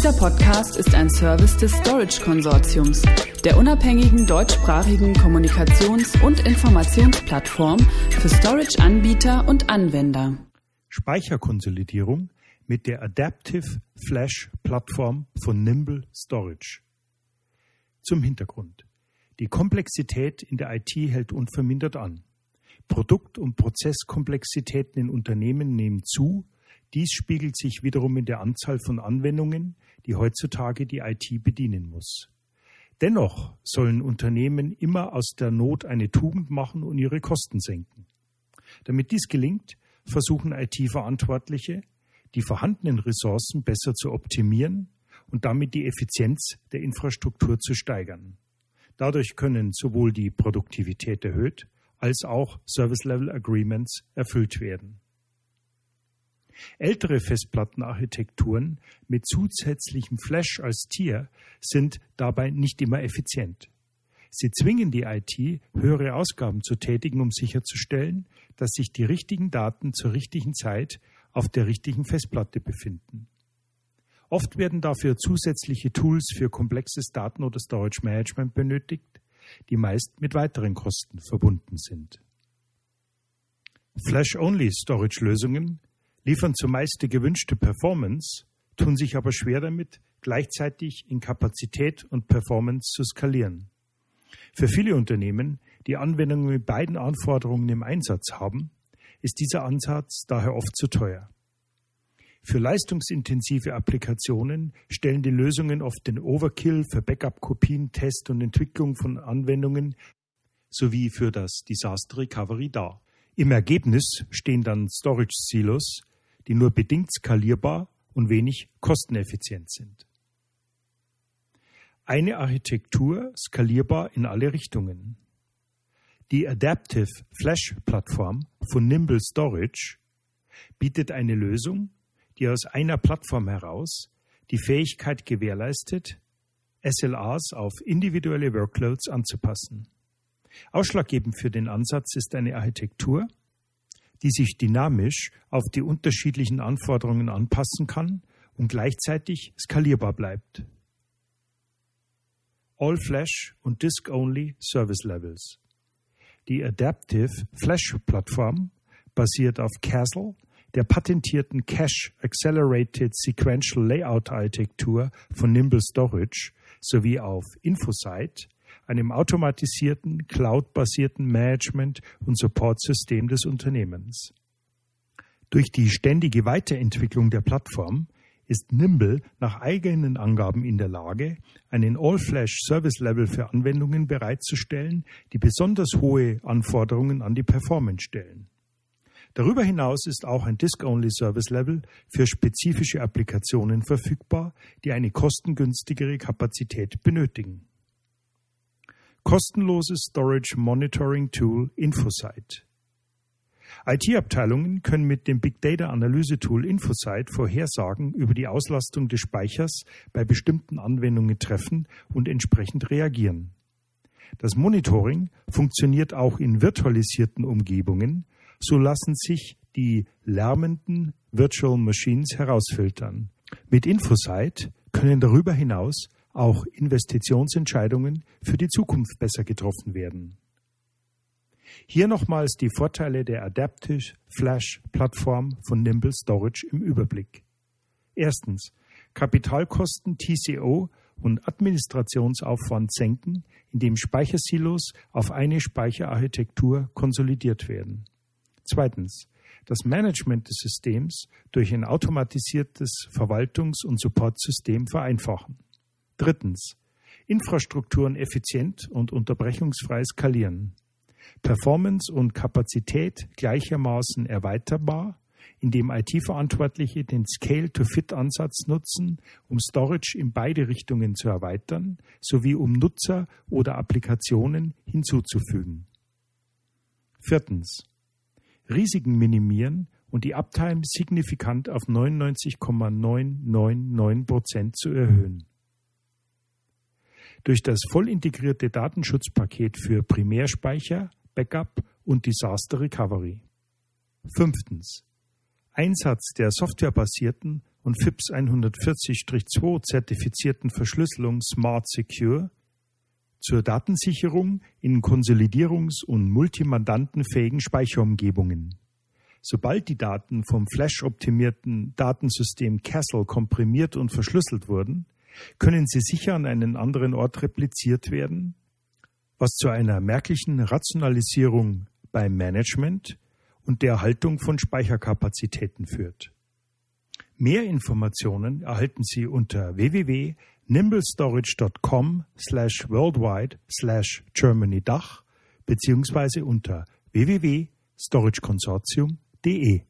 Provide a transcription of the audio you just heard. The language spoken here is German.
Dieser Podcast ist ein Service des Storage Konsortiums, der unabhängigen deutschsprachigen Kommunikations- und Informationsplattform für Storage-Anbieter und Anwender. Speicherkonsolidierung mit der Adaptive Flash Plattform von Nimble Storage. Zum Hintergrund. Die Komplexität in der IT hält unvermindert an. Produkt- und Prozesskomplexitäten in Unternehmen nehmen zu. Dies spiegelt sich wiederum in der Anzahl von Anwendungen, die heutzutage die IT bedienen muss. Dennoch sollen Unternehmen immer aus der Not eine Tugend machen und ihre Kosten senken. Damit dies gelingt, versuchen IT-Verantwortliche, die vorhandenen Ressourcen besser zu optimieren und damit die Effizienz der Infrastruktur zu steigern. Dadurch können sowohl die Produktivität erhöht als auch Service Level Agreements erfüllt werden. Ältere Festplattenarchitekturen mit zusätzlichem Flash als Tier sind dabei nicht immer effizient. Sie zwingen die IT, höhere Ausgaben zu tätigen, um sicherzustellen, dass sich die richtigen Daten zur richtigen Zeit auf der richtigen Festplatte befinden. Oft werden dafür zusätzliche Tools für komplexes Daten- oder Storage Management benötigt, die meist mit weiteren Kosten verbunden sind. Flash-Only-Storage-Lösungen liefern zumeist die gewünschte Performance, tun sich aber schwer damit, gleichzeitig in Kapazität und Performance zu skalieren. Für viele Unternehmen, die Anwendungen mit beiden Anforderungen im Einsatz haben, ist dieser Ansatz daher oft zu teuer. Für leistungsintensive Applikationen stellen die Lösungen oft den Overkill für Backup-Kopien, Test und Entwicklung von Anwendungen sowie für das Disaster Recovery dar. Im Ergebnis stehen dann Storage-Silos, die nur bedingt skalierbar und wenig kosteneffizient sind. Eine Architektur skalierbar in alle Richtungen. Die Adaptive Flash Plattform von Nimble Storage bietet eine Lösung, die aus einer Plattform heraus die Fähigkeit gewährleistet, SLAs auf individuelle Workloads anzupassen. Ausschlaggebend für den Ansatz ist eine Architektur, die sich dynamisch auf die unterschiedlichen Anforderungen anpassen kann und gleichzeitig skalierbar bleibt. All-Flash und Disk-Only Service Levels. Die Adaptive Flash Plattform basiert auf Castle, der patentierten Cache Accelerated Sequential Layout Architektur von Nimble Storage sowie auf Infosite, einem automatisierten, cloud-basierten Management- und Support-System des Unternehmens. Durch die ständige Weiterentwicklung der Plattform ist Nimble nach eigenen Angaben in der Lage, einen All-Flash-Service-Level für Anwendungen bereitzustellen, die besonders hohe Anforderungen an die Performance stellen. Darüber hinaus ist auch ein Disk-Only-Service-Level für spezifische Applikationen verfügbar, die eine kostengünstigere Kapazität benötigen. Kostenloses Storage Monitoring Tool Infosite. IT-Abteilungen können mit dem Big Data Analyse Tool Infosite Vorhersagen über die Auslastung des Speichers bei bestimmten Anwendungen treffen und entsprechend reagieren. Das Monitoring funktioniert auch in virtualisierten Umgebungen, so lassen sich die lärmenden Virtual Machines herausfiltern. Mit Infosite können darüber hinaus auch Investitionsentscheidungen für die Zukunft besser getroffen werden. Hier nochmals die Vorteile der Adaptive Flash Plattform von Nimble Storage im Überblick. Erstens, Kapitalkosten TCO und Administrationsaufwand senken, indem Speichersilos auf eine Speicherarchitektur konsolidiert werden. Zweitens, das Management des Systems durch ein automatisiertes Verwaltungs- und Supportsystem vereinfachen. Drittens, Infrastrukturen effizient und unterbrechungsfrei skalieren. Performance und Kapazität gleichermaßen erweiterbar, indem IT-Verantwortliche den Scale-to-Fit-Ansatz nutzen, um Storage in beide Richtungen zu erweitern, sowie um Nutzer oder Applikationen hinzuzufügen. Viertens. Risiken minimieren und die Uptime signifikant auf 99,999 Prozent zu erhöhen. Durch das voll integrierte Datenschutzpaket für Primärspeicher, Backup und Disaster Recovery. Fünftens. Einsatz der softwarebasierten und FIPS 140-2 zertifizierten Verschlüsselung Smart Secure zur Datensicherung in konsolidierungs- und multimandantenfähigen Speicherumgebungen. Sobald die Daten vom Flash-optimierten Datensystem Castle komprimiert und verschlüsselt wurden, können sie sicher an einen anderen Ort repliziert werden, was zu einer merklichen Rationalisierung beim Management und der Erhaltung von Speicherkapazitäten führt. Mehr Informationen erhalten Sie unter www.nimblestorage.com slash worldwide slash Germany Dach beziehungsweise unter www.storageconsortium.de.